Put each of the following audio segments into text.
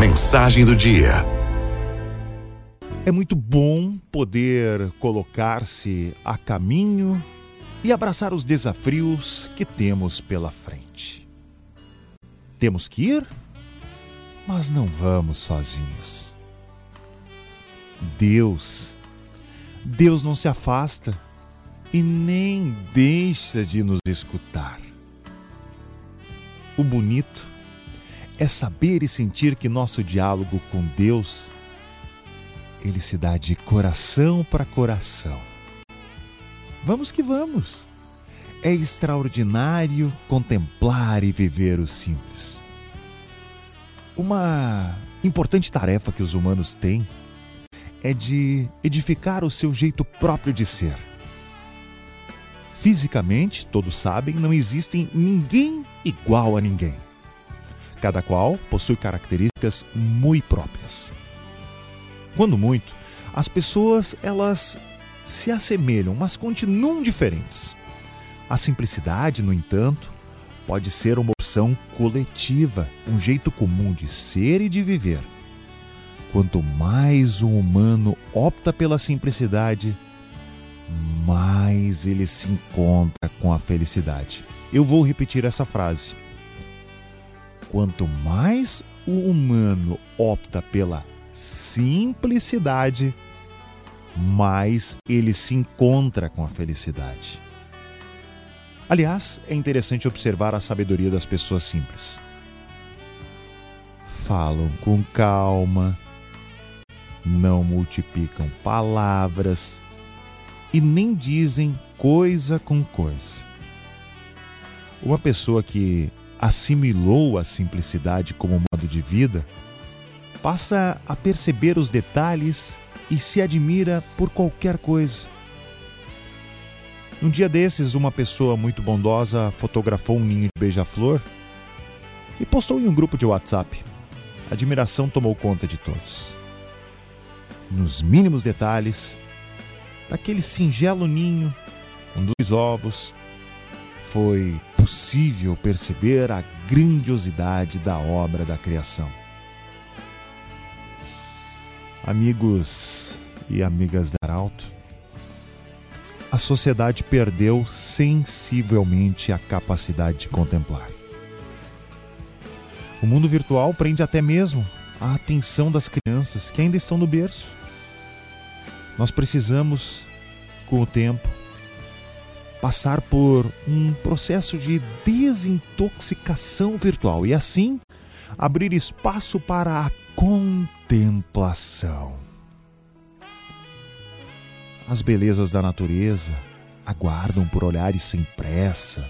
Mensagem do dia. É muito bom poder colocar-se a caminho e abraçar os desafios que temos pela frente. Temos que ir, mas não vamos sozinhos. Deus, Deus não se afasta e nem deixa de nos escutar. O bonito é saber e sentir que nosso diálogo com Deus ele se dá de coração para coração. Vamos que vamos. É extraordinário contemplar e viver o simples. Uma importante tarefa que os humanos têm é de edificar o seu jeito próprio de ser. Fisicamente, todos sabem, não existe ninguém igual a ninguém. Cada qual possui características muito próprias. Quando muito, as pessoas elas se assemelham, mas continuam diferentes. A simplicidade, no entanto, pode ser uma opção coletiva, um jeito comum de ser e de viver. Quanto mais o humano opta pela simplicidade, mais ele se encontra com a felicidade. Eu vou repetir essa frase. Quanto mais o humano opta pela simplicidade, mais ele se encontra com a felicidade. Aliás, é interessante observar a sabedoria das pessoas simples. Falam com calma, não multiplicam palavras e nem dizem coisa com coisa. Uma pessoa que assimilou a simplicidade como modo de vida passa a perceber os detalhes e se admira por qualquer coisa. Um dia desses, uma pessoa muito bondosa fotografou um ninho de beija-flor e postou em um grupo de WhatsApp. A admiração tomou conta de todos. Nos mínimos detalhes, daquele singelo ninho com dois ovos, foi possível perceber a grandiosidade da obra da criação. Amigos e amigas da Arauto, a sociedade perdeu sensivelmente a capacidade de contemplar. O mundo virtual prende até mesmo a atenção das crianças que ainda estão no berço. Nós precisamos, com o tempo, passar por um processo de desintoxicação virtual e assim abrir espaço para a contemplação. As belezas da natureza aguardam por olhares sem pressa,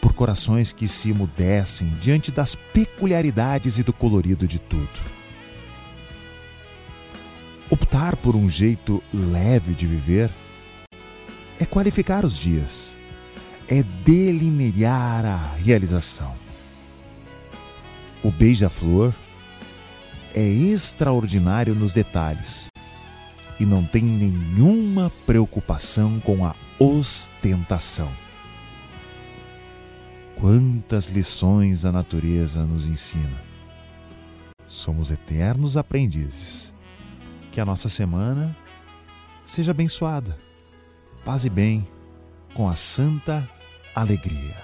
por corações que se emudecem diante das peculiaridades e do colorido de tudo. Optar por um jeito leve de viver é qualificar os dias, é delinear a realização. O beija-flor é extraordinário nos detalhes e não tem nenhuma preocupação com a ostentação. Quantas lições a natureza nos ensina. Somos eternos aprendizes. Que a nossa semana seja abençoada. Paz e bem com a santa alegria.